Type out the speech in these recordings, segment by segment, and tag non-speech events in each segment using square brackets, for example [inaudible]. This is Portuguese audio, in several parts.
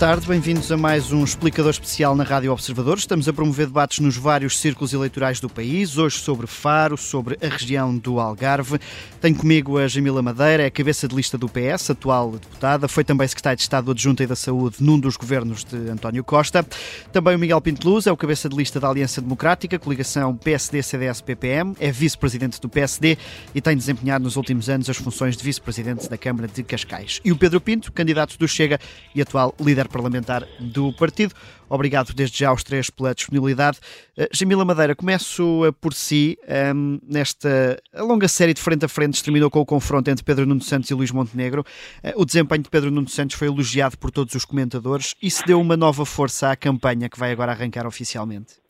tarde, bem-vindos a mais um explicador especial na Rádio Observador. Estamos a promover debates nos vários círculos eleitorais do país, hoje sobre Faro, sobre a região do Algarve. Tenho comigo a Jamila Madeira, é cabeça de lista do PS, atual deputada, foi também secretária de Estado Adjunta e da Saúde num dos governos de António Costa. Também o Miguel Pinto Luz, é o cabeça de lista da Aliança Democrática, coligação PSD-CDS-PPM, é vice-presidente do PSD e tem desempenhado nos últimos anos as funções de vice-presidente da Câmara de Cascais. E o Pedro Pinto, candidato do Chega e atual líder parlamentar do partido. Obrigado desde já aos três pela disponibilidade. Uh, Jamila Madeira, começo uh, por si. Um, ehm, nesta longa série de frente a frente terminou com o confronto entre Pedro Nuno Santos e Luís Montenegro. Uh, o desempenho de Pedro Nuno Santos foi elogiado por todos os comentadores. e se deu uma nova força à campanha que vai agora arrancar oficialmente?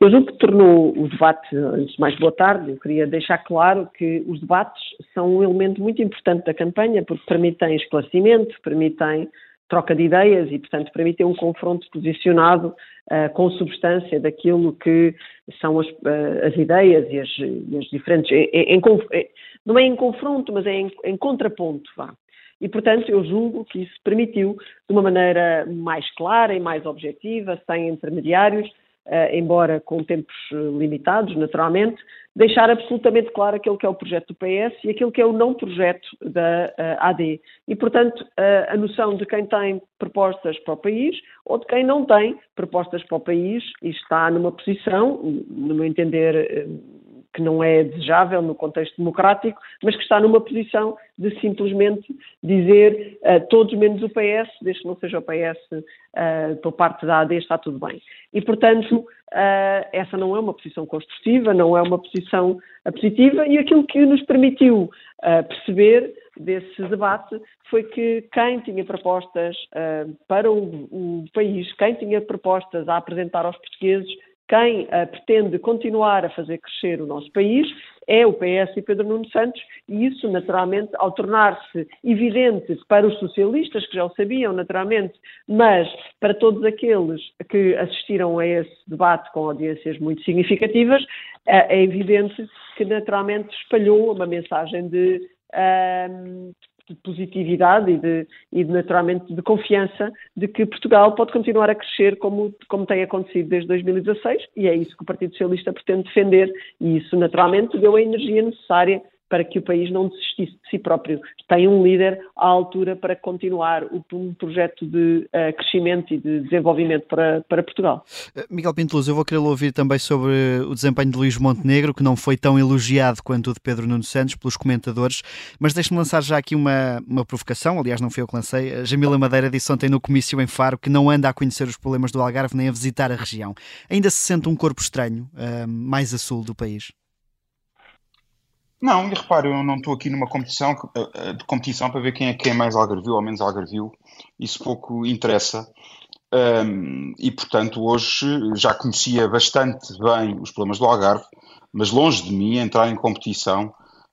Eu julgo que tornou o debate, antes de mais boa tarde, eu queria deixar claro que os debates são um elemento muito importante da campanha porque permitem esclarecimento, permitem troca de ideias e, portanto, permitem um confronto posicionado uh, com substância daquilo que são as, uh, as ideias e as, e as diferentes. Em, em, em, não é em confronto, mas é em, contraponto, vá. E, portanto, eu julgo que isso permitiu, de uma maneira mais clara e mais objetiva, sem intermediários, embora com tempos limitados, naturalmente, deixar absolutamente claro aquilo que é o projeto do PS e aquilo que é o não projeto da uh, AD. E, portanto, a noção de quem tem propostas para o país ou de quem não tem propostas para o país e está numa posição, no meu entender, que não é desejável no contexto democrático, mas que está numa posição de simplesmente dizer uh, todos menos o PS, desde que não seja o PS uh, por parte da AD, está tudo bem. E, portanto, uh, essa não é uma posição construtiva, não é uma posição positiva, e aquilo que nos permitiu perceber desse debate foi que quem tinha propostas para o, o país, quem tinha propostas a apresentar aos portugueses, quem uh, pretende continuar a fazer crescer o nosso país é o PS e Pedro Nuno Santos, e isso, naturalmente, ao tornar-se evidente para os socialistas, que já o sabiam, naturalmente, mas para todos aqueles que assistiram a esse debate com audiências muito significativas, uh, é evidente que, naturalmente, espalhou uma mensagem de. Uh, de positividade e, de, e de, naturalmente de confiança de que Portugal pode continuar a crescer como, como tem acontecido desde 2016 e é isso que o Partido Socialista pretende defender e isso naturalmente deu a energia necessária para que o país não desistisse de si próprio. Tem um líder à altura para continuar um projeto de uh, crescimento e de desenvolvimento para, para Portugal. Eh, Miguel Pinto Luz, eu vou querer ouvir também sobre o desempenho de Luís Montenegro, que não foi tão elogiado quanto o de Pedro Nuno Santos pelos comentadores, mas deixe-me lançar já aqui uma, uma provocação, aliás não foi eu que lancei, a Jamila Madeira disse ontem no comício em Faro que não anda a conhecer os problemas do Algarve nem a visitar a região. Ainda se sente um corpo estranho, uh, mais a sul do país? Não, e repare, eu não estou aqui numa competição, eh, de competição para ver quem é, quem é mais algarvio ou menos algarvio. Isso pouco interessa. Um, e, portanto, hoje já conhecia bastante bem os problemas do Algarve, mas longe de mim entrar em competição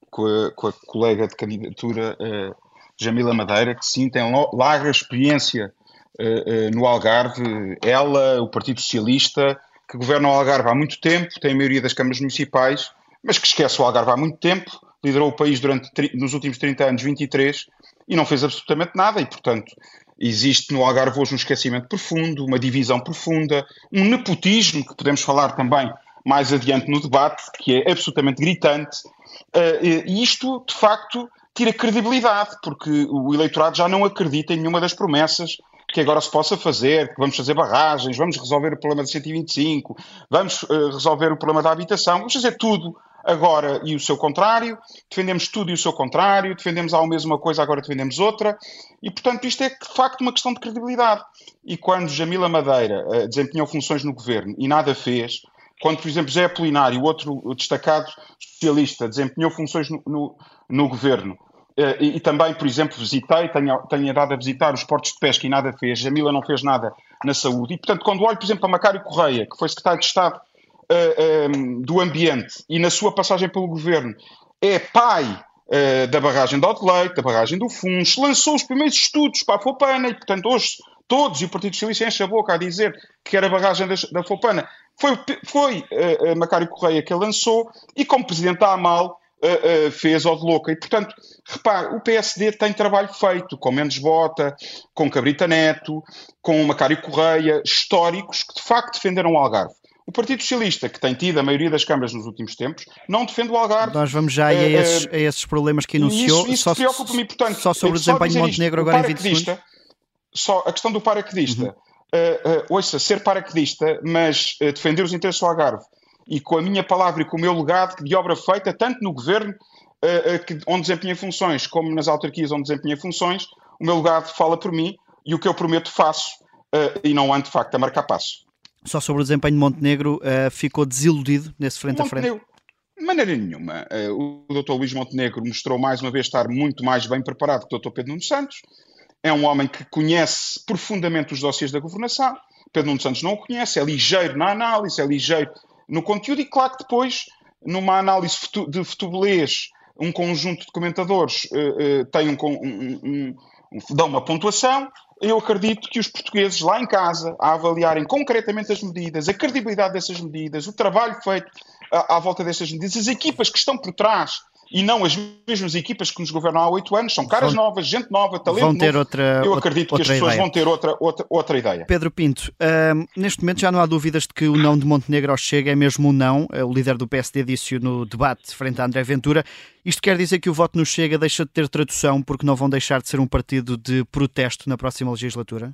com a, com a colega de candidatura uh, Jamila Madeira, que sim tem larga experiência uh, uh, no Algarve. Ela, o Partido Socialista, que governa o Algarve há muito tempo, tem a maioria das câmaras municipais mas que esquece o Algarve há muito tempo, liderou o país durante nos últimos 30 anos, 23, e não fez absolutamente nada, e portanto existe no Algarve hoje um esquecimento profundo, uma divisão profunda, um nepotismo que podemos falar também mais adiante no debate, que é absolutamente gritante, uh, e isto de facto tira credibilidade, porque o eleitorado já não acredita em nenhuma das promessas que agora se possa fazer, que vamos fazer barragens, vamos resolver o problema de 125, vamos uh, resolver o problema da habitação, vamos fazer tudo agora e o seu contrário, defendemos tudo e o seu contrário, defendemos a mesma coisa, agora defendemos outra, e portanto isto é de facto uma questão de credibilidade. E quando Jamila Madeira uh, desempenhou funções no governo e nada fez, quando, por exemplo, José Apolinário, outro destacado socialista, desempenhou funções no, no, no governo, uh, e, e, também, por exemplo, visitei, tenho, tenho dado a visitar os portos de pesca e nada fez, Jamila não fez nada na saúde, e portanto, quando olho, por exemplo, para Macário Correia, que foi secretário de Estado eh, ehm, do Ambiente e na sua passagem pelo governo é pai uh, da barragem de Leite, da barragem do Funch, lançou os primeiros estudos para a Fopana e, portanto, hoje todos, e o Partido Socialista enche a boca a dizer que era a barragem da, da Fopana. Foi, foi uh, Macário Correia que a lançou e, como presidente da AMAL, uh, uh, fez ao de louca. E, portanto, repare, o PSD tem trabalho feito com Mendes Bota, com Cabrita Neto, com Macário Correia, históricos que de facto defenderam o Algarve. O Partido Socialista, que tem tido a maioria das câmaras nos últimos tempos, não defende o Algarve. Nós vamos já a, esses, a esses problemas que enunciou. Isso, isso preocupa-me, portanto. Só sobre o desempenho de Montenegro agora em 20 segundos. Só a questão do paraquedista. Uhum. Uh, uh, ouça, ser paraquedista, mas uh, defender os interesses do Algarve e com a minha palavra e com o meu legado de obra feita, tanto no governo que, onde desempenha funções, como nas autarquias onde desempenha funções, o meu legado fala por mim e o que eu prometo faço e não ando de facto a marcar passo. Só sobre o desempenho de Montenegro, ficou desiludido nesse frente Montenegro, a frente? De maneira nenhuma. o Dr. Luís Montenegro mostrou mais uma vez estar muito mais bem preparado que o Dr. Pedro Nuno Santos. É um homem que conhece profundamente os dossiês da governação. Pedro Nuno Santos não o conhece, é ligeiro na análise, é ligeiro no conteúdo e claro que depois, numa análise de futebolês, um conjunto de comentadores uh, uh, tem um, um, um, um, dão uma pontuação, eu acredito que os portugueses lá em casa, a avaliarem concretamente as medidas, a credibilidade dessas medidas, o trabalho feito à, à volta dessas medidas, as equipas que estão por trás e não as mesmas equipas que nos governam há oito anos, são caras vão, novas, gente nova, talento vão ter novo. Outra, Eu acredito outra que as pessoas ideia. vão ter outra, outra, outra ideia. Pedro Pinto, uh, neste momento já não há dúvidas de que o não de Montenegro ao Chega é mesmo um não. Uh, o líder do PSD disse no debate frente a André Ventura. Isto quer dizer que o voto no Chega deixa de ter tradução porque não vão deixar de ser um partido de protesto na próxima legislatura?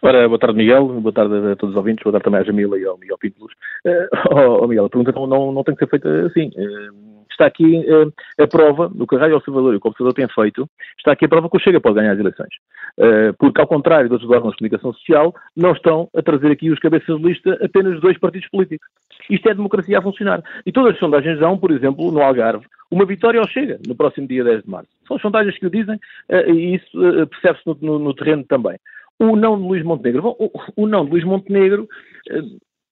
Ora, boa tarde, Miguel. Boa tarde a todos os ouvintes. Boa tarde também à Jamila e ao Miguel Pinto Luz. [laughs] Uh, oh, oh, Miguel, a pergunta não, não, não tem que ser feita assim. Uh, está aqui uh, a prova do que a Rádio Observador e o Observador têm feito, está aqui a prova que o Chega pode ganhar as eleições. Uh, porque, ao contrário dos órgãos de comunicação social, não estão a trazer aqui os cabeças de lista apenas dois partidos políticos. Isto é democracia a funcionar. E todas as sondagens dão, por exemplo, no Algarve, uma vitória ao Chega no próximo dia 10 de março. São as sondagens que o dizem uh, e isso percebe-se no, no, no, terreno também. O não de Luís Montenegro. Bom, o, o não de Luís Montenegro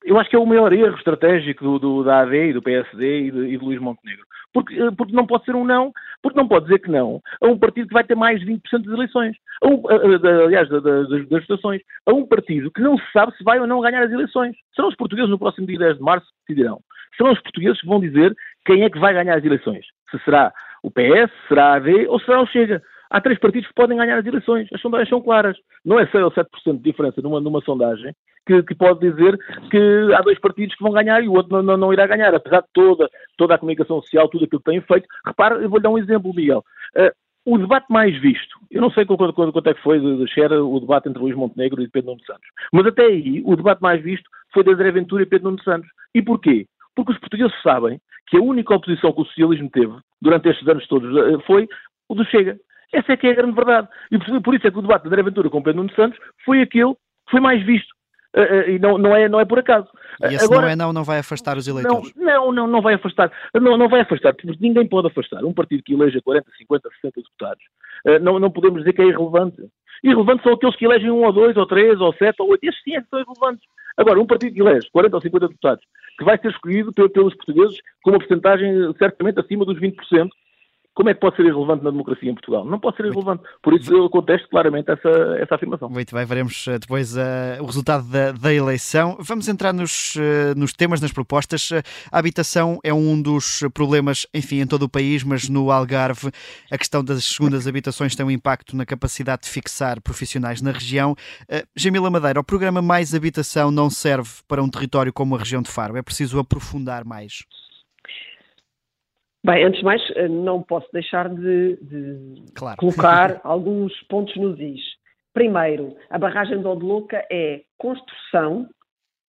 eu acho que é o maior erro estratégico do, do, da AD e do PSD e de, e de Luís Montenegro. Porque, eh, porque não pode ser um não, porque não pode dizer que não a um partido que vai ter mais de 20% das eleições, a um, a, a, aliás, da, da, das, das votações, a um partido que não se sabe se vai ou não ganhar as eleições. Serão os portugueses no próximo dia 10 de março que decidirão. Serão os portugueses que vão dizer quem é que vai ganhar as eleições. Se será o PS, será a AD ou será o Chega. Há três partidos que podem ganhar as eleições. As sondagens são claras. Não é 6 ou 7% de diferença numa, numa sondagem que, que, pode dizer que há dois partidos que vão ganhar e o outro não, não, não, irá ganhar, apesar de toda, toda a comunicação social, tudo aquilo que têm feito. Repara, eu vou-lhe dar um exemplo, Miguel. Uh, o debate mais visto, eu não sei quanto, quanto, quanto é que foi de, de o debate entre Luís Montenegro e Pedro Nuno Santos, mas até aí o debate mais visto foi de André Ventura e Pedro Nuno Santos. E porquê? Porque os portugueses sabem que a única oposição que o socialismo teve durante estes anos todos eh, foi o do Chega. Essa é que é a grande verdade. E por, por isso é que o debate de André Ventura com Pedro Nuno Santos foi aquele que foi mais visto. Uh, e não, não, é, não é por acaso. E esse Agora, não é não, não vai afastar os eleitores? Não, não, não vai afastar. Não, não vai afastar, porque ninguém pode afastar. Um partido que eleja 40, 50, 60 deputados, uh, não, não podemos dizer que é irrelevante. Irrelevantes são aqueles que elegem um ou dois, ou três, ou sete, ou oito. Estes sim é que são irrelevantes. Agora, um partido que elege 40 ou 50 deputados, que vai ser escolhido pelos portugueses com uma porcentagem certamente acima dos 20%, como é que pode ser irrelevante na democracia em Portugal? Não pode ser irrelevante. Por isso eu contesto claramente essa, essa afirmação. Muito bem, veremos eh, depois uh, o resultado da, da, eleição. Vamos entrar nos, uh, nos temas, nas propostas. A habitação é um dos problemas, enfim, em todo o país, mas no Algarve a questão das segundas habitações tem um impacto na capacidade de fixar profissionais na região. Uh, Jamila Madeira, o programa Mais Habitação não serve para um território como a região de Faro. É preciso aprofundar mais. Bem, antes de mais, eh, não posso deixar de, de claro. colocar [laughs] alguns pontos nos is. Primeiro, a barragem de Odelouca é construção,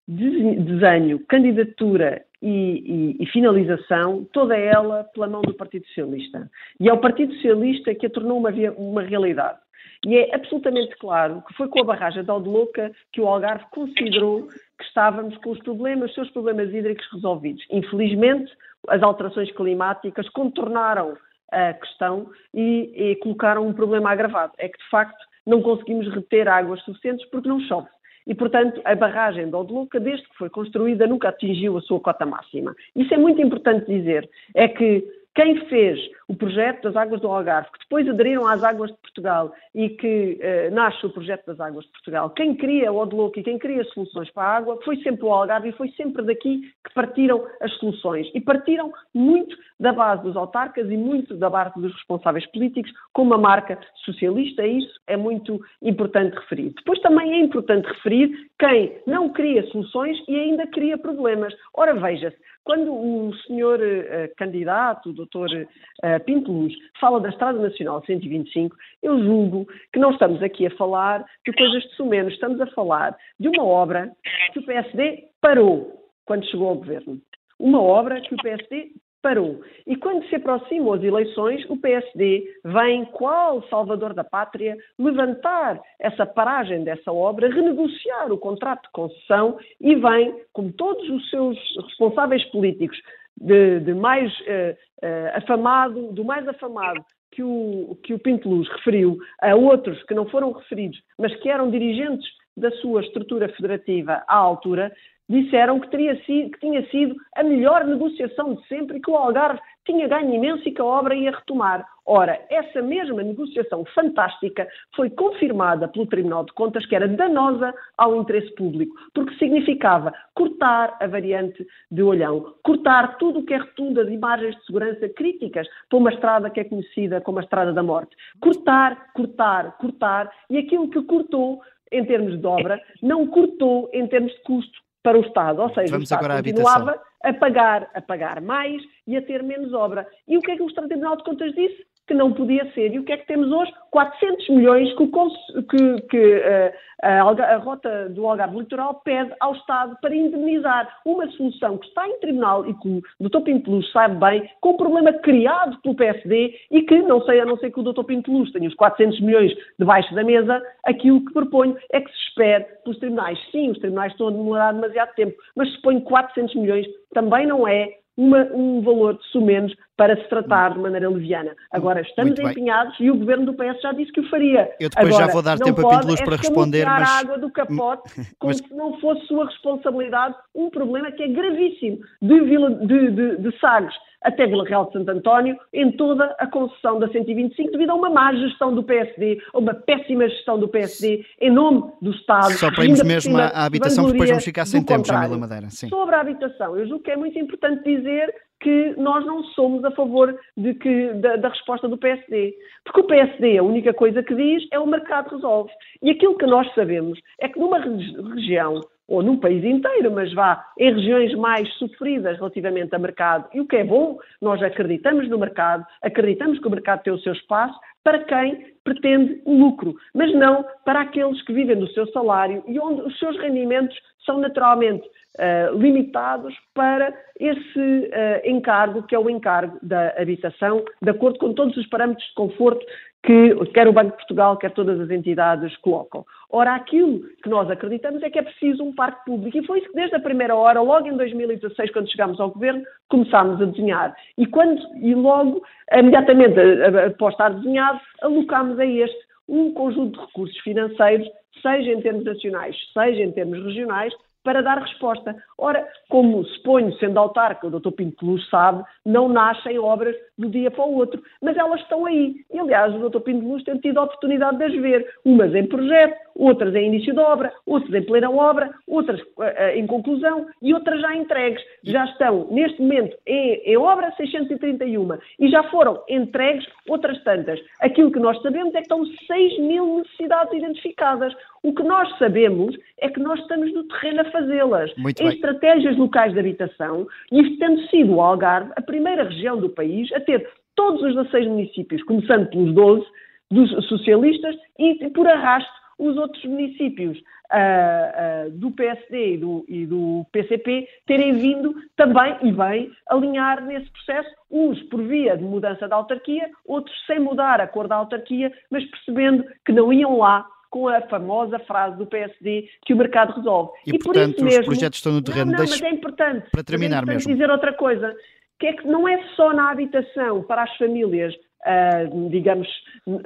desenho, candidatura e, e, e, finalização, toda ela pela mão do Partido Socialista. E é o Partido Socialista que a tornou uma, uma realidade. E é absolutamente claro que foi com a barragem de Aldelouca que o Algarve considerou que estávamos com os problemas, os seus problemas hídricos resolvidos. Infelizmente, as alterações climáticas contornaram a questão e, e colocaram um problema agravado. É que, de facto, não conseguimos reter águas suficientes porque não chove. E, portanto, a barragem de Odeluca, desde que foi construída, nunca atingiu a sua cota máxima. Isso é muito importante dizer. É que Quem fez o projeto das Águas do Algarve, que depois aderiram às Águas de Portugal e que uh, nasce o projeto das Águas de Portugal, quem cria o Odloco e quem cria soluções para a água foi sempre o Algarve e foi sempre daqui que partiram as soluções. E partiram muito da base dos autarcas e muito da base dos responsáveis políticos, com uma marca socialista, e isso é muito importante referir. Depois também é importante referir quem não cria soluções e ainda cria problemas. Ora, veja-se, quando o senhor uh, candidato, o doutor uh, Pinto Luz, fala da Estrada Nacional 125, eu julgo que não estamos aqui a falar de coisas de sumenos, estamos a falar de uma obra que o PSD parou quando chegou ao governo. Uma obra que o PSD parou. E quando se aproximam as eleições, o PSD vem, qual salvador da pátria, levantar essa paragem dessa obra, renegociar o contrato de concessão e vem, como todos os seus responsáveis políticos, de, de mais uh, uh, afamado, do mais afamado que o, que o Pinto Luz referiu a outros que não foram referidos, mas que eram dirigentes da sua estrutura federativa à altura, disseram que, teria sido, que tinha sido a melhor negociação de sempre e que o Algarve tinha ganho imenso e que a obra ia retomar. Ora, essa mesma negociação fantástica foi confirmada pelo Tribunal de Contas que era danosa ao interesse público, porque significava cortar a variante de Olhão, cortar tudo o que é rotunda de imagens de segurança críticas para uma estrada que é conhecida como a Estrada da Morte. Cortar, cortar, cortar, e aquilo que cortou em termos de obra, não cortou em termos de custo para o Estado. Ou seja, Vamos o Estado continuava a pagar, a pagar mais e a ter menos obra. E o que é que o Tribunal de Contas disse? Que não podia ser. E o que é que temos hoje? 400 milhões que, que, que uh, a, a, rota do Algarve Litoral pede ao Estado para indemnizar uma solução que está em tribunal e que o Dr. Pinto Luz sabe bem, com um problema criado pelo PSD e que, não sei, a não ser que o Dr. Pinto Luz tenha os 400 milhões debaixo da mesa, aquilo que proponho é que se espere pelos tribunais. Sim, os tribunais estão a demorar demasiado tempo, mas se põe 400 milhões também não é uma, um valor de sumenos para se tratar de maneira leviana. Agora, estamos empenhados e o governo do PS já disse que o faria. Eu depois Agora, já vou dar tempo a Pinto Luz é para responder, mas... a água do capote [laughs] como mas... se não fosse sua responsabilidade um problema que é gravíssimo de, Vila, de, de, de Sagres até Vila Real de Santo António, em toda a concessão da 125, devido a uma má gestão do PSD, a uma péssima gestão do PSD, em nome do Estado. Só para irmos mesmo à habitação, porque depois vamos ficar sem tempo, Jamila Madeira. Sim. Sobre a habitação, eu julgo que é muito importante dizer que nós não somos a favor de que, da, da, resposta do PSD. Porque o PSD, a única coisa que diz é o mercado resolve. E aquilo que nós sabemos é que numa região ou num país inteiro, mas vá em regiões mais sofridas relativamente a mercado. E o que é bom, nós acreditamos no mercado, acreditamos que o mercado tem o seu espaço para quem pretende o lucro, mas não para aqueles que vivem do seu salário e onde os seus rendimentos são naturalmente uh, limitados para esse uh, encargo, que é o encargo da habitação, de acordo com todos os parâmetros de conforto que quer o Banco de Portugal, quer todas as entidades colocam. Ora, aquilo que nós acreditamos é que é preciso um parque público. E foi isso que desde a primeira hora, logo em 2016, quando chegámos ao governo, começámos a desenhar. E, quando, e logo, imediatamente após estar desenhado, alocámos a este um conjunto de recursos financeiros, seja em termos nacionais, seja em termos regionais, para dar resposta. Ora, como suponho, sendo autarca, o Dr. Pinto Luz sabe, não nascem obras um dia para o outro, mas elas estão aí. E, aliás, o Dr. Pinto Luz tem tido a oportunidade de as ver, umas em projeto, outras em início de obra, outras em plena obra, outras uh, em conclusão e outras já entregues. Já estão, neste momento, em, em obra 631 e já foram entregues outras tantas. Aquilo que nós sabemos é que estão 6 mil necessidades identificadas. O que nós sabemos é que nós estamos no terreno a fazê-las. Em bem. estratégias locais de habitação, e isto tendo sido o Algarve a primeira região do país a ter todos os 16 municípios, começando pelos 12 dos socialistas e por arrasto os outros municípios uh, uh, do PSD e do, e do, PCP terem vindo também, e bem, alinhar nesse processo, uns por via de mudança da autarquia, outros sem mudar a cor da autarquia, mas percebendo que não iam lá com a famosa frase do PSD que o mercado resolve. E, e portanto, por mesmo, os projetos estão no terreno. Não, não mas é importante. Para terminar é importante mesmo. dizer outra coisa, que é que não é só na habitação para as famílias, uh, digamos, uh,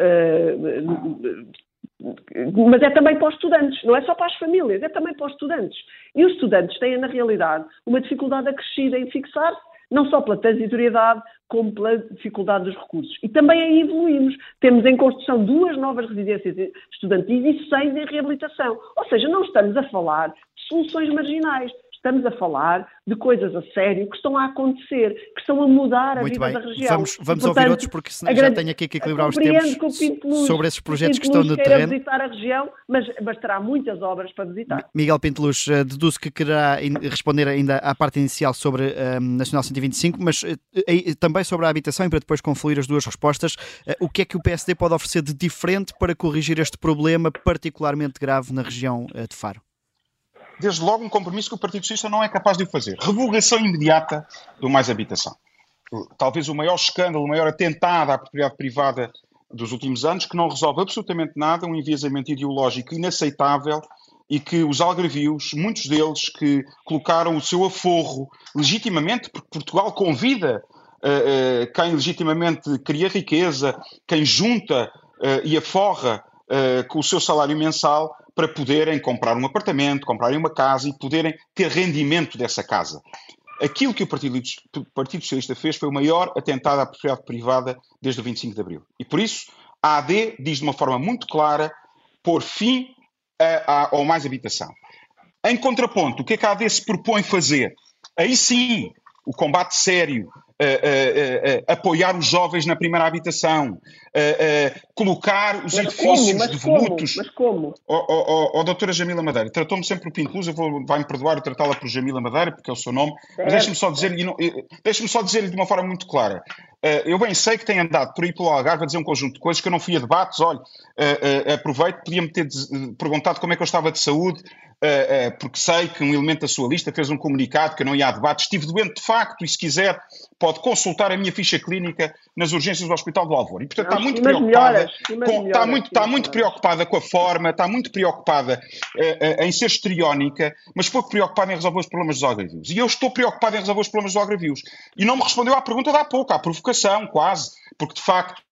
mas é também para os estudantes, não é só para as famílias, é também para os estudantes. E os estudantes têm, na realidade, uma dificuldade acrescida em fixar-se não só pela transitoriedade, como pela dificuldade dos recursos. E também aí evoluímos. Temos em construção duas novas residências estudantis e seis em reabilitação. Ou seja, não estamos a falar de soluções marginais. Estamos a falar de coisas a sério que estão a acontecer, que estão a mudar a Muito vida bem. da região. Vamos, vamos portanto, ouvir outros, porque senão já grande... tenho aqui que equilibrar os tempos que o Pinto Luz, sobre esses projetos que estão no terreno. visitar a região, mas bastará muitas obras para visitar. Miguel Pinteluz, uh, deduzo que quererá responder ainda à parte inicial sobre uh, Nacional 125, mas uh, também sobre a habitação e para depois confluir as duas respostas. o que é que o PSD pode oferecer de diferente para corrigir este problema particularmente grave na região de Faro? Desde logo um compromisso que o Partido Socialista não é capaz de fazer. Revogação imediata do mais habitação. Talvez o maior escândalo, o maior atentado à propriedade privada dos últimos anos, que não resolve absolutamente nada, um enviesamento ideológico inaceitável e que os algarvios, muitos deles que colocaram o seu aforro legitimamente, porque Portugal convida uh, uh, quem legitimamente cria riqueza, quem junta uh, e aforra com o seu salário mensal para poderem comprar um apartamento, comprarem uma casa e poderem ter rendimento dessa casa. Aquilo que o Partido, Partido Socialista fez foi o maior atentado à propriedade privada desde o 25 de Abril. E por isso a AD diz de uma forma muito clara pôr fim a, a, ao mais habitação. Em contraponto, o que é que a AD se propõe fazer? Aí sim, o combate sério, uh, uh, uh, apoiar os jovens na primeira habitação, colocar os mas edifícios como? devolutos. Mas como? Ó oh, oh, oh, doutora Jamila Madeira, tratou-me sempre por Pinto Luz, eu vou, vai-me perdoar eu tratá-la por Jamila Madeira, porque é o seu nome, mas deixe-me só dizer-lhe deixe só dizer de uma forma muito clara. eu bem sei que tem andado por aí pelo Algarve a dizer um conjunto de coisas que eu não fui a debates, olha, aproveito, podia-me ter perguntado como é que eu estava de saúde, porque sei que um elemento da sua lista fez um comunicado que eu não ia a debates, estive doente de facto, e se quiser pode consultar a minha ficha clínica nas urgências do Hospital do Alvor. E portanto está muito preocupada, melhoras, com, melhoras, está muito, está muito preocupada com a forma, está muito preocupada uh, uh, em ser estriónica, mas pouco preocupada em resolver os problemas dos algarvios. E eu estou preocupado em resolver os problemas dos algarvios. E não me respondeu à pergunta de há pouco, à provocação, quase, porque de facto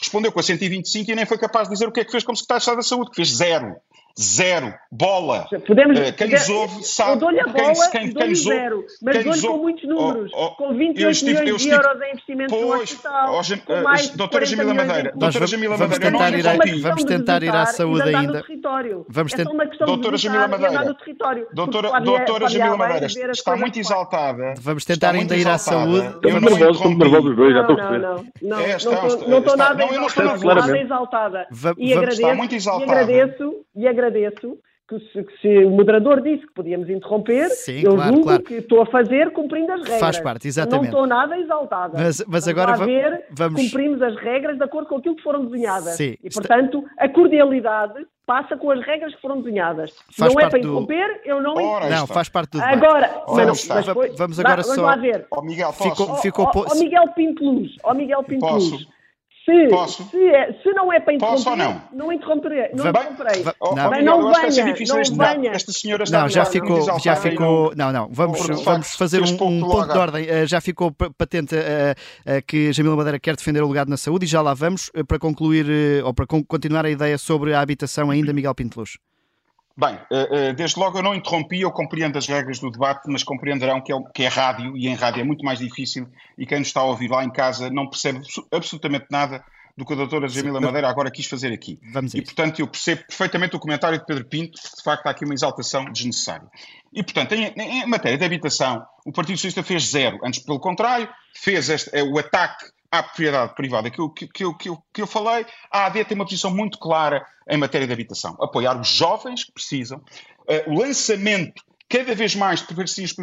respondeu com a 125 e nem foi capaz de dizer o que é que fez como secretário de Estado da Saúde, que fez zero. Zero. Bola. Podemos, uh, quem nos ouve sabe. Eu dou-lhe a bola, quem, quem, quem nos zero, mas dou-lhe com muitos números. Oh, oh, com 28 estive, milhões estive, de euros em investimento pois, no hospital. Oh, com uh, mais doutora Jamila Madeira. Doutora Jamila vamos Madeira, tentar, ir, a, vamos tentar ir à saúde ainda. Vamos tentar. É uma questão doutora Jamila Madeira. no território. Doutora, doutora Jamila Madeira, está muito exaltada. Vamos tentar ainda ir à saúde. Estamos nervosos, estamos nervosos os dois, já estou a perceber. Não, não, não estou nada exaltada. E agradeço, e agradeço que se, que se, o moderador disse que podíamos interromper, Sim, eu claro, julgo claro. que estou a fazer cumprindo as regras. Faz parte, exatamente. Não estou nada exaltada. Mas, mas agora vamos, ver, vamos... cumprimos as regras de acordo com aquilo que foram desenhadas. Sim, e, portanto, a cordialidade passa com as regras que foram desenhadas. Faz não é para do... interromper, eu não... Ora, não, faz parte do debate. Agora, Ora, mas, mas foi... vamos agora vamos só... lá ver. Ó oh, Miguel, posso? Ficou, ficou... Oh, oh, Miguel Pinto Luz, oh, Miguel Pinto posso? Se, Posso? Se, é, se não é para interromper, Posso ou não? não interromperei. Não interromperei. vai, Oh, não. Não ser venha, não venha. Esta senhora está Não, já ficou, exaltada já ficou. Não, não, vamos, vamos facto, fazer um, um ponto de ordem. Uh, já ficou pa- patente uh, uh, que Jamila Madeira quer defender o legado na saúde e já lá vamos uh, para concluir uh, ou para con- continuar a ideia sobre a habitação ainda, Miguel Pinto Luz. Bem, eh, eh, desde logo eu não interrompi, eu compreendo as regras do debate, mas compreenderão que é, que é rádio e em rádio é muito mais difícil e quem nos está a ouvir lá em casa não percebe abso- absolutamente nada do que a doutora Jamila. Madeira agora quis fazer aqui. Vamos E, portanto, eu percebo perfeitamente o comentário de Pedro Pinto, porque de facto há aqui uma exaltação desnecessária. E, portanto, em, em matéria de habitação, o Partido Socialista fez zero. Antes, pelo contrário, fez este, é, o ataque à propriedade privada que eu, que, eu, que, eu, que eu falei. A AD tem uma posição muito clara em matéria de habitação. Apoiar os jovens que precisam, eh, o lançamento cada vez mais de parcerias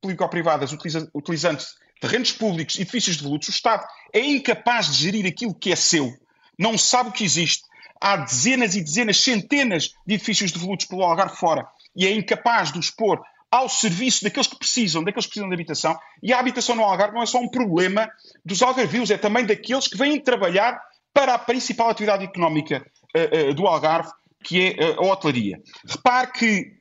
público-privadas utiliza, utilizando terrenos públicos, edifícios devolutos, o Estado é incapaz de gerir aquilo que é seu, não sabe o que existe. Há dezenas e dezenas, centenas de edifícios devolutos pelo Algarve fora e é incapaz de os pôr ao serviço daqueles que precisam, daqueles que precisam de habitação. E a habitação no Algarve não é só um problema dos algarvios, é também daqueles que vêm trabalhar para a principal atividade económica uh, uh, do Algarve, que é uh, a hotelaria. Repare que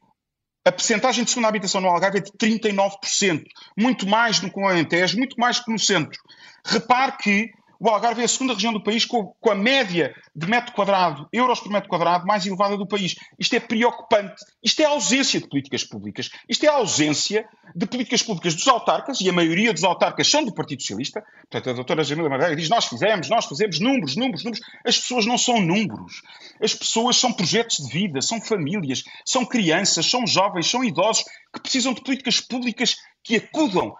a percentagem de segunda habitação no Algarve é de 39%, muito mais do que no Alentejo, muito mais que no centro. Repare que o Algarve é a segunda região do país com, com, a média de metro quadrado, euros por metro quadrado, mais elevada do país. Isto é preocupante. Isto é a ausência de políticas públicas. Isto é a ausência de políticas públicas dos autarcas, e a maioria dos autarcas são do Partido Socialista. Portanto, a doutora Jamila Madeira diz, nós fizemos, nós fazemos números, números, números. As pessoas não são números. As pessoas são projetos de vida, são famílias, são crianças, são jovens, são idosos que precisam de políticas públicas que acudam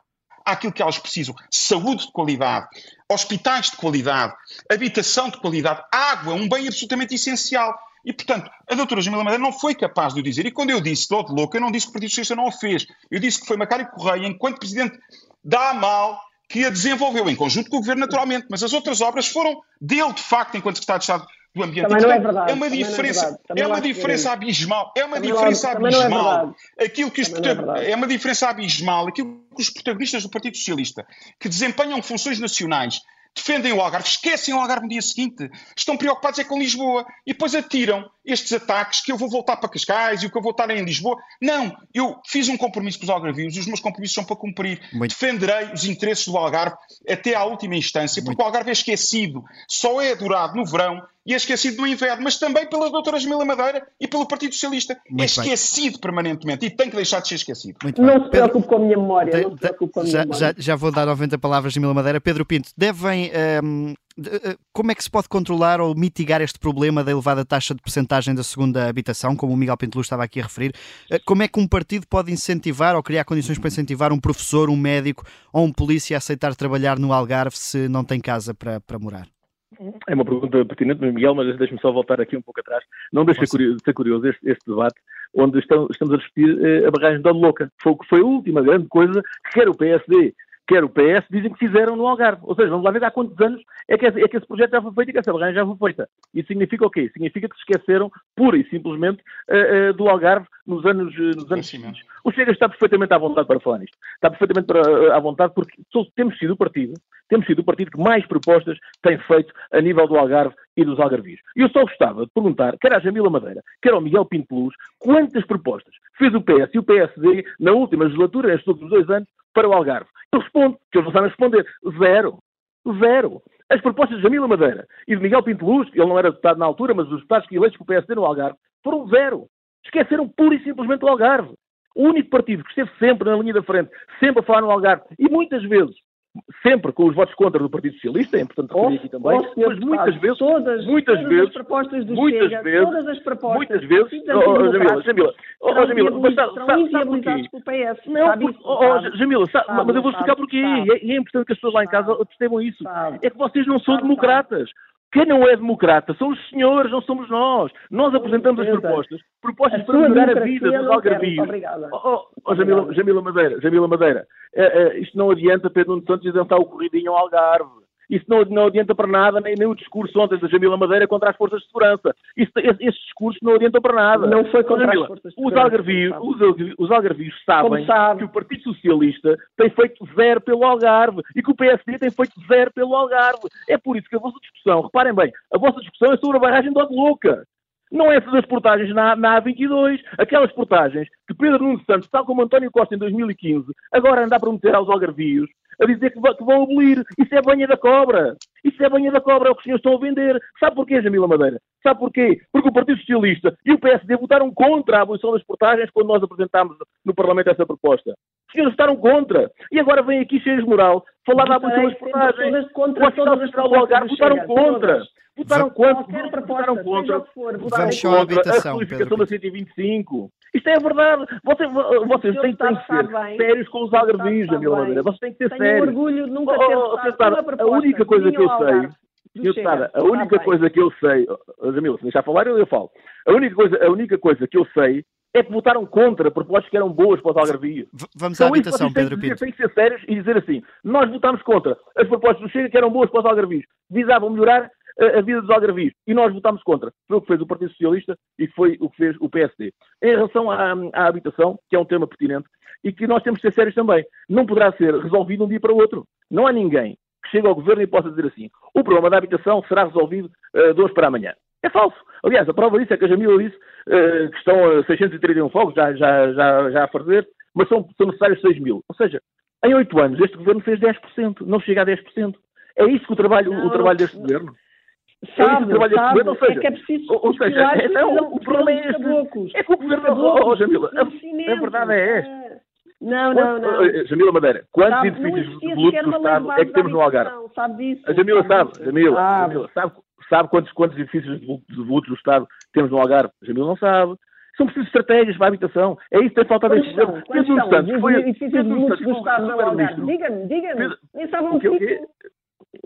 àquilo que elas precisam: saúde de qualidade, hospitais de qualidade, habitação de qualidade, água, um bem absolutamente essencial. E, portanto, a doutora Jamila Madeira não foi capaz de o dizer. E quando eu disse de louco, eu não disse que o Partido Socialista não o fez. Eu disse que foi Macário Correia, enquanto Presidente da AMAL, que a desenvolveu, em conjunto com o Governo, naturalmente. Mas as outras obras foram dele, de facto, enquanto Secretário de Estado do Ambiente. Também não é verdade. É uma diferença, é, é uma diferença abismal. É uma diferença abismal. Aquilo que os é, é uma diferença abismal. Aquilo que os protagonistas do Partido Socialista, que desempenham funções nacionais, defendem o Algarve, esquecem o Algarve no dia seguinte, estão preocupados é com Lisboa e depois atiram estes ataques que eu vou voltar para Cascais e o que eu vou estar em Lisboa. Não, eu fiz um compromisso com os algarvios e os meus compromissos são para cumprir. Muito. Defenderei os interesses do Algarve até à última instância, porque Muito. o Algarve é esquecido, só é adorado no verão e é esquecido no inverno, mas também pela doutora Jamila Madeira e pelo Partido Socialista. Muito é esquecido bem. permanentemente e tem que deixar de ser esquecido. não se preocupe com a minha memória. De, não se preocupe com a minha já, memória. Já, já vou dar 90 palavras, Jamila Madeira. Pedro Pinto, devem. Um, eh, como é que se pode controlar ou mitigar este problema da elevada taxa de percentagem da segunda habitação, como o Miguel Pinto Luz estava aqui a referir? Eh, como é que um partido pode incentivar ou criar condições para incentivar um professor, um médico ou um polícia a aceitar trabalhar no Algarve se não tem casa para, para morar? É uma pergunta pertinente, Miguel, mas deixe-me só voltar aqui um pouco atrás. Não deixa de ser curioso este, este, debate, onde estamos, estamos a discutir eh, a barragem da Louca. Foi, foi a última grande coisa que quer o PSD quer o PS, dizem que fizeram no Algarve. Ou seja, vamos lá ver há quantos anos é que, é que esse projeto já foi feito e que essa barragem já foi feita. Isso significa o quê? Significa que se esqueceram, pura e simplesmente, uh, uh, do Algarve nos anos, uh, nos anos seguintes. O Chega está perfeitamente à vontade para falar nisto. Está perfeitamente para, à vontade porque temos sido o partido, temos sido o partido que mais propostas tem feito a nível do Algarve e dos algarvios. E eu só gostava de perguntar, quer à Jamila Madeira, quer ao Miguel Pinto Luz, quantas propostas fez o PS e o PSD na última legislatura, nestes últimos dois anos, para o Algarve? Eu respondo, que eles não sabem responder. Zero. Zero. As propostas de Jamila Madeira e de Miguel Pinto Luz, ele não era deputado na altura, mas os deputados que eleitos o PSD no Algarve, foram zero. Esqueceram pura e simplesmente o Algarve. O único partido que esteve sempre na linha da frente, sempre a falar no Algarve, e muitas vezes sempre com os votos contra do Partido Socialista, é importante referir aqui também, oh, mas muitas vezes, todas, muitas todas vezes, as propostas do muitas Chega, vezes, todas as propostas, muitas vezes, oh, oh, Jamila, Jamila, oh, Jamila, mas sabe, sabe, sabe porquê? PS, não, sabe isso, oh, sabe, Jamila, sabe, sabe, mas eu vou explicar porquê, e é, e é importante que as pessoas lá em casa percebam isso, é que vocês não são democratas, quem não é democrata são os senhores, não somos nós. Nós apresentamos as propostas, propostas a para melhorar a vida dos algarvios. Oh, oh, oh Jamila, Jamila, Madeira, Jamila Madeira, é, é, isto não adianta Pedro Nuno Santos inventar o corridinho ao Algarve. Isso não, não adianta para nada, nem, nem o discurso ontem da Jamila Madeira contra as forças de segurança. Isso, discurso não adianta para nada. Não foi contra Jamila, as forças de segurança. Os algarvios, os, os algarvios sabem sabe. que o Partido Socialista tem feito zero pelo Algarve e que o PSD tem feito zero pelo Algarve. É por isso que a vossa discussão, reparem bem, a vossa discussão é sobre a barragem de Louca. Não é das portagens na, na A22, aquelas portagens que Pedro Nuno Santos, tal como António Costa em 2015, agora anda a prometer aos algarvios, a dizer que, que vão abolir. Isso é banha da cobra. Isso é banha da cobra, é o que os senhores estão a vender. Sabe porquê, Jamila Madeira? Sabe porquê? Porque o Partido Socialista e o PSD votaram contra a abolição das portagens quando nós apresentámos no Parlamento essa proposta. Os senhores votaram contra. E agora vêm aqui cheios de moral falar da abolição das portagens. Contra o Hospital Central do Algarve votaram contra. Votaram contra. Votaram contra. Votaram contra a qualificação da 125. Isto é verdade. Vocês, vocês têm, têm que ser sérios com os algarvios, Jamila Madeira. Vocês têm que ser Tenho sérios. orgulho de nunca ter oh, oh, A única coisa que eu sei... Senhor a única coisa que eu sei... Oh, Jamila, se deixar falar, eu, eu falo. A única, coisa, a única coisa que eu sei é que votaram contra propostas que eram boas para os algarvios. Vamos à habitação, Pedro Pinto. Tem que ser sérios e dizer assim, nós votámos contra as propostas do Chega que eram boas para os algarvios, visavam melhorar a, vida dos algarvios. E nós votámos contra. Foi o que fez o Partido Socialista e foi o que fez o PSD. Em relação à, à habitação, que é um tema pertinente, e que nós temos que ser sérios também, não poderá ser resolvido de um dia para o outro. Não há ninguém que chegue ao governo e possa dizer assim: o problema da habitação será resolvido uh, de hoje para amanhã. É falso. Aliás, a prova disso é que a Jamila disse uh, que estão a 631 fogos já, já, já, já a fazer, mas são, são necessários 6 mil. Ou seja, em 8 anos este governo fez 10%, não chega a 10%. É isso que o trabalho, não, o trabalho deste governo? Sabe, é sabe, governo, ou seja, é que é preciso ou, seja, é, não, o problema é este. É que o governo, oh, oh, Jamila, a, a verdade é esta. Não, não, não. Jamila Madeira, quantos edifícios de luto do Estado é que temos no Algarve? Sabe disso? A Jamila sabe, Jamila, Jamila sabe, sabe quantos, quantos edifícios de luto do Estado temos no Algarve? A Jamila não sabe. São precisas estratégias para a habitação. É isso que tem falta deste governo. Pedro Santos foi... Edifícios de luto do Estado no Algarve. Diga-me, diga-me. Nem sabe um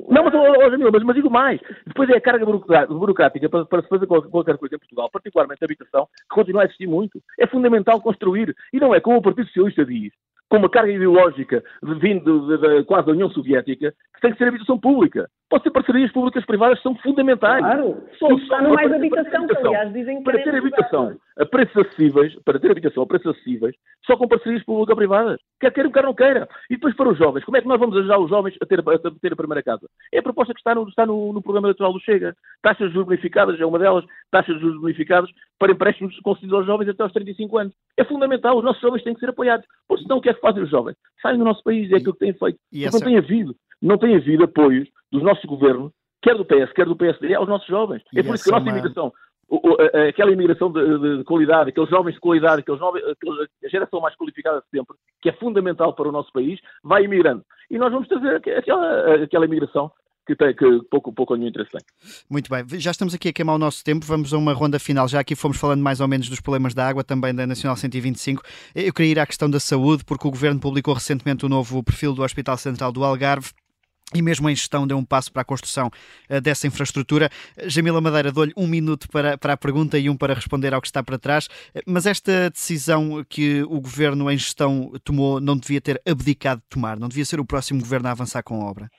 não, mas, oh, Jamil, mas, mas digo mais. Depois é a carga burocrática para, para se fazer qualquer coisa em Portugal, particularmente a habitação, que continua a existir muito. É fundamental construir. E não é como o Partido Socialista diz, com uma carga ideológica vindo de, de, de, quase da União Soviética, que tem que ser habitação pública. Pode ser parcerias públicas privadas que são fundamentais. Claro, só, está no mais habitação, que aliás dizem que para ter habitação a preços acessíveis, para ter habitação a preços acessíveis, só com parcerias público-privadas. Quer queira, quer não queira. E depois para os jovens, como é que nós vamos ajudar os jovens a ter a, ter a primeira casa? É a proposta que está no, está no, no programa eleitoral do Chega. Taxas de juros bonificadas, é uma delas, taxas de juros bonificadas para empréstimos concedidos aos jovens até aos 35 anos. É fundamental, os nossos jovens têm que ser apoiados. Porque senão o que é que fazem os jovens? Saem do nosso país, é aquilo que têm feito. E essa... Não tem havido não tem havido apoios dos nossos governos, quer do PS, quer do PSD, aos nossos jovens. É por isso que a nossa imigração, aquela imigração de, de, qualidade, aqueles jovens de qualidade, aqueles jovens, a geração mais qualificada de sempre, que é fundamental para o nosso país, vai imigrando. E nós vamos trazer aquela, aquela imigração que, que pouco, pouco ou nenhum interesse tem. Muito bem, já estamos aqui a queimar o nosso tempo, vamos a uma ronda final. Já aqui fomos falando mais ou menos dos problemas da água, também da Nacional 125. Eu queria ir à questão da saúde, porque o Governo publicou recentemente o novo perfil do Hospital Central do Algarve e mesmo em gestão deu um passo para a construção uh, dessa infraestrutura. Jamila Madeira, dou-lhe um minuto para, para a pergunta e um para responder ao que está para trás, uh, mas esta decisão que o governo em gestão tomou não devia ter abdicado de tomar, não devia ser o próximo governo a avançar com a obra?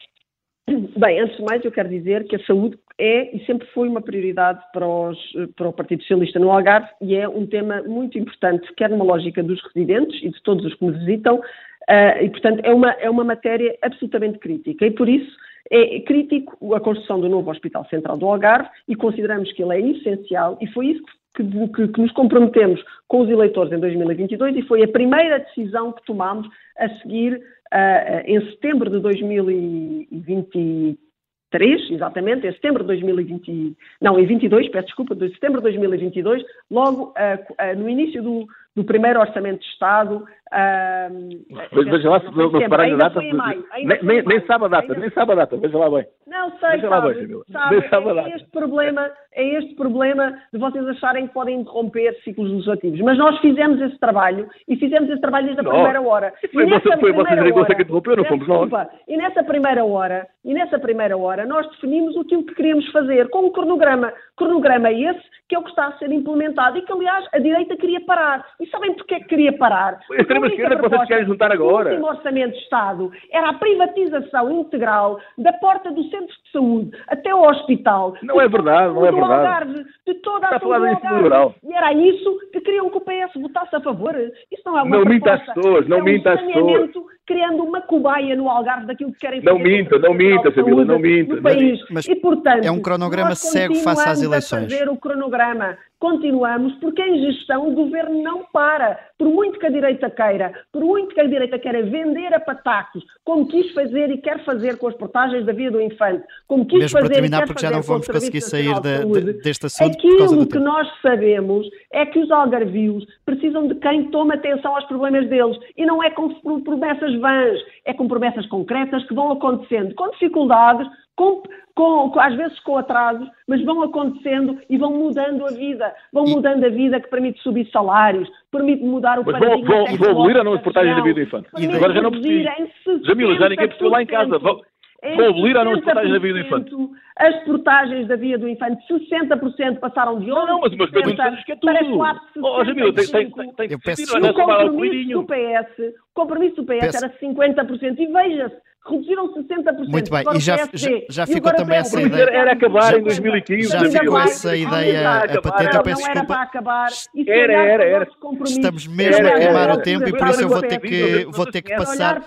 Bem, antes de mais eu quero dizer que a saúde é e sempre foi uma prioridade para, os, para o Partido Socialista no Algarve e é um tema muito importante, quer numa lógica dos residentes e de todos os que me visitam, Uh, e, portanto, é uma, é uma matéria absolutamente crítica. E, por isso, é crítico a construção do novo Hospital Central do Algarve e consideramos que ele é essencial e foi isso que, que, que nos comprometemos com os eleitores em 2022 e foi a primeira decisão que tomámos a seguir uh, em setembro de 2023 3, exatamente, em setembro de 2020, não, em 22, peço desculpa, de setembro de 2022, logo uh, uh, no início do, do primeiro Orçamento de Estado. Uh, veja lá se não separar a data. Nem, nem, nem, sabe a data, nem sabe a data, veja lá bem. Não sei, veja sabe, bem, sabe, sabe é, este problema, é este problema de vocês acharem que podem interromper ciclos legislativos. Mas nós fizemos esse trabalho e fizemos esse trabalho desde a primeira hora. Foi, você, foi você que interrompeu, não fomos nós. E nessa primeira hora, e nessa primeira hora, nós definimos aquilo que queríamos fazer com o cronograma. Cronograma esse que é o que está a ser implementado e que, aliás, a direita queria parar. E sabem porquê que queria parar? A extrema-esquerda que vocês querem juntar agora. O último orçamento de Estado era a privatização integral da porta do centro de saúde até ao hospital. Não é verdade, não é verdade. Algarve, de toda a Está a Algarve. E era isso que queriam que o PS votasse a favor. Isso não é uma Não minta as pessoas, não é um minta as pessoas. Criando uma cobaia no Algarve daquilo que querem fazer. Não minta, não minta, Sabila, não minta. No país. Mas e, portanto, é um cronograma cego face às eleições. A fazer o cronograma continuamos, porque em gestão o governo não para. Por muito que a direita queira, por muito que a direita queira vender a patacos, como quis fazer e quer fazer com as portagens da Via do Infante, como quis Mesmo fazer terminar, e quer porque fazer já não vamos conseguir sair de, de, deste assunto. Aquilo que nós sabemos é que os algarvios precisam de quem tome atenção aos problemas deles e não é com promessas vãs, é com promessas concretas que vão acontecendo, com dificuldades, com, com, às vezes com atrasos, mas vão acontecendo e vão mudando a vida. Vão e... mudando a vida que permite subir salários, permite mudar o mas paradigma. Vão, vão, vão abolir ou não as portagens da vida do infante? Agora já não preciso. Jamila, já ninguém percebeu lá em casa. Vão abolir ou não as portagens da vida do infante? As portagens da Via do Infante, 60% passaram de 11% não, não, mas, mas Pedro Santos que é tudo. para 4, oh, Jamil, tem, tem, tem, tem eu peço o compromisso do PS, o compromisso do PS peço. era 50% e veja-se, reduziram 60% Muito bem, e já, já, já ficou também essa ideia. Era acabar já, em 2015. Já ficou essa ideia a patente, eu peço desculpa. Não era para acabar. Era, era, era. Estamos mesmo a queimar o tempo e por isso eu vou ter que, vou ter que passar,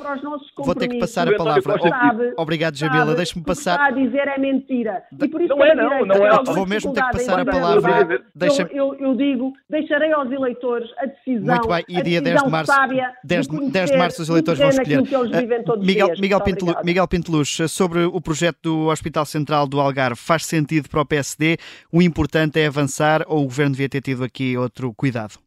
vou ter que passar a palavra. Obrigado, Jamila, deixe-me passar. O que está a dizer é mentira. E por isso não é, não, não é. Vou mesmo ter que passar a palavra. Eu digo, deixarei aos eleitores a decisão. Muito bem, e dia 10 de março, 10 de março os eleitores vão escolher. Miguel, Miguel Miguel Pinteluz, sobre o projeto do Hospital Central do Algarve, faz sentido para o PSD? O importante é avançar ou o Governo devia ter tido aqui outro cuidado?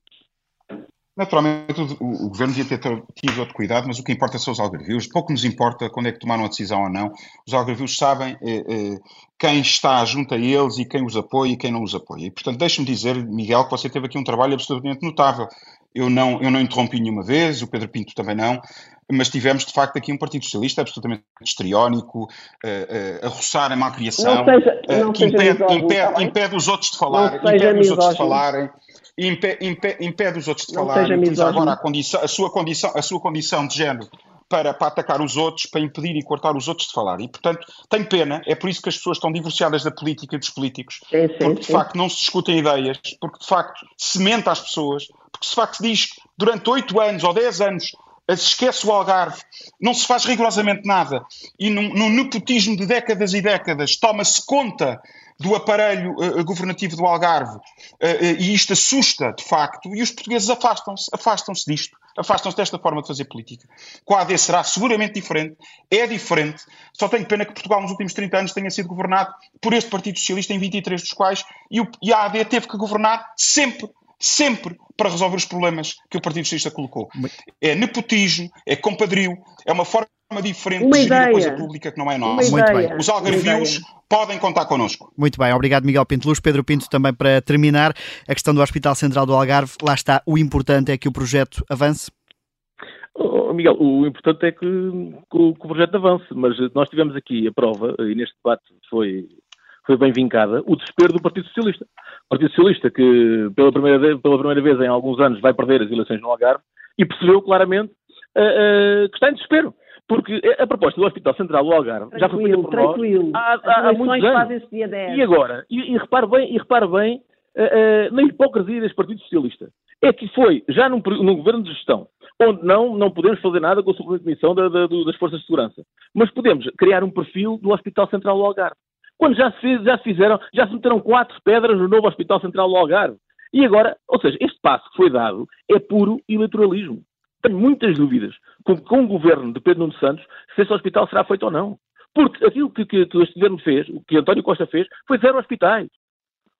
Naturalmente, o, o, Governo devia ter tido outro cuidado, mas o que importa são os algarvios. Pouco nos importa quando é que tomaram a decisão ou não. Os algarvios sabem eh, eh, quem está junto a eles e quem os apoia e quem não os apoia. E, portanto, deixe-me dizer, Miguel, que você teve aqui um trabalho absolutamente notável. Eu não, eu não interrompi nenhuma vez, o Pedro Pinto também não, mas tivemos, de facto, aqui um Partido Socialista absolutamente histriónico, uh, uh, a roçar a malcriação, seja, uh, que impede, impede, impede, os outros de falar, impede os outros de falarem impede, impede, impede os outros de não falar, utiliza agora a, condição, a, sua condição, a sua condição de género para, para atacar os outros, para impedir e cortar os outros de falar. E, portanto, tenho pena, é por isso que as pessoas estão divorciadas da política e dos políticos, sim, sim, porque de sim. facto não se discutem ideias, porque de facto se mente às pessoas, porque de facto se diz que durante oito anos ou dez anos se esquece o Algarve, não se faz rigorosamente nada, e num, num nepotismo de décadas e décadas toma-se conta do aparelho uh, governativo do Algarve, uh, uh, e isto assusta, de facto, e os portugueses afastam-se, afastam-se disto, afastam-se desta forma de fazer política. Com a AD será seguramente diferente, é diferente, só tenho pena que Portugal nos últimos 30 anos tenha sido governado por este Partido Socialista, em 23 dos quais, e, o, e a AD teve que governar sempre sempre para resolver os problemas que o Partido Socialista colocou. É nepotismo, é compadrio, é uma forma diferente uma de gerir a coisa pública que não é nossa. Muito bem. Os algarvios podem contar connosco. Muito bem, obrigado Miguel Pinto Luz. Pedro Pinto, também para terminar, a questão do Hospital Central do Algarve, lá está, o importante é que o projeto avance? Oh, Miguel, o importante é que, que, que, o, projeto avance, mas nós tivemos aqui a prova, e neste debate foi, foi bem vincada, o desespero do Partido Socialista. O Partido Socialista, que pela primeira, vez, pela primeira vez em alguns anos vai perder as eleições no Algarve, e percebeu claramente uh, uh, que está em desespero. Porque a proposta do Hospital Central do Algarve tranquilo, já foi feita por tranquilo. nós há, há, há muitos anos. Dia 10. E agora? E, e repare bem, e repare bem uh, na hipocrisia deste Partido Socialista. É que foi já num, num, governo de gestão, onde não, não podemos fazer nada com a submissão da, da, das forças de segurança, mas podemos criar um perfil do Hospital Central do Algarve. Quando já se, já se fizeram, já se meteram quatro pedras no novo Hospital Central do Algarve. E agora, ou seja, este passo que foi dado é puro eleitoralismo tenho muitas dúvidas com, com o governo de Pedro Nuno Santos se esse hospital será feito ou não. Porque aquilo que, que, que este governo fez, o que António Costa fez, foi zero hospitais.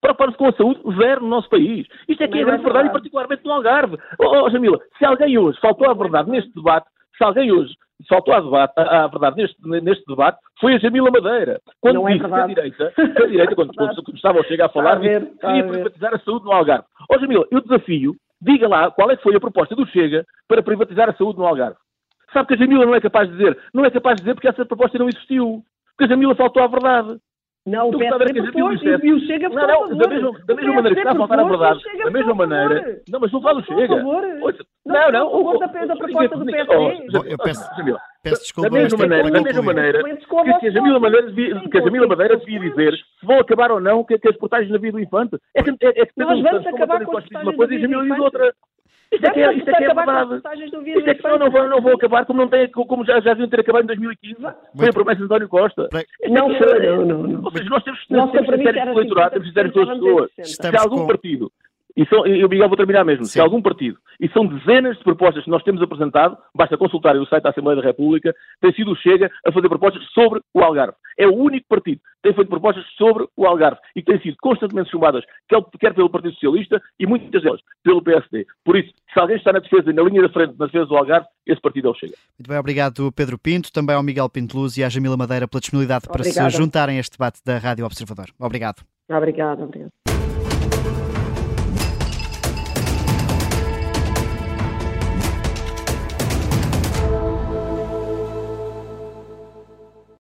Preocuparam-se com a saúde, zero no nosso país. Isto é que é a grande é verdade, e particularmente no Algarve. Oh, oh, Jamila, se alguém hoje faltou à verdade neste debate, se alguém hoje faltou à, debate, à, à verdade neste, neste, debate, foi a Jamila Madeira. Quando não é disse é que a direita, que a direita quando, [laughs] quando começava a chegar a falar, disse que queria privatizar a saúde no Algarve. Ó oh, Jamila, eu desafio Diga lá qual é que foi a proposta do Chega para privatizar a saúde no Algarve. Sabe que a Jamila não é capaz de dizer? Não é capaz de dizer porque essa proposta não existiu. Porque a Jamila faltou à verdade. Não, o PSD propôs e o Chega não, não, da mesma, da mesma maneira que está a faltar a verdade, da mesma maneira... Não, mas não fala o Chega. Não, não. Da proposta do PSD. Eu peço... Peço desculpa, da mesma maneira, da mesma maneira que a Jamila Madeira devia, que a Jamila Madeira devia dizer se vão acabar ou não que, que as portagens na vida do infante. É que, é, é que nós vamos acabar com as portagens uma coisa e a Jamila diz outra. Isto é que é, isto é, que é verdade. Isto é que não, não, vou, não vou acabar como, não tem, como já, já deviam ter acabado em 2015. Foi a promessa de António Costa. Não foi, não, não. Ou seja, nós temos, temos critérios de eleitorado, temos critérios de pessoas. Se algum partido e são, eu, Miguel, vou terminar mesmo. Sim. Se algum partido, e são dezenas de propostas que nós temos apresentado, basta consultar o site da Assembleia da República, tem sido o Chega a fazer propostas sobre o Algarve. É o único partido que tem feito propostas sobre o Algarve e que tem sido constantemente chumbadas, quer pelo Partido Socialista e muitas delas pelo PSD. Por isso, se alguém está na defesa, na linha da frente, na defesa do Algarve, esse partido é o Chega. Muito bem, obrigado Pedro Pinto, também ao Miguel Pinto Luz e à Jamila Madeira pela disponibilidade Obrigada. para se juntarem a este debate da Rádio Observador. Obrigado. Obrigado, obrigado.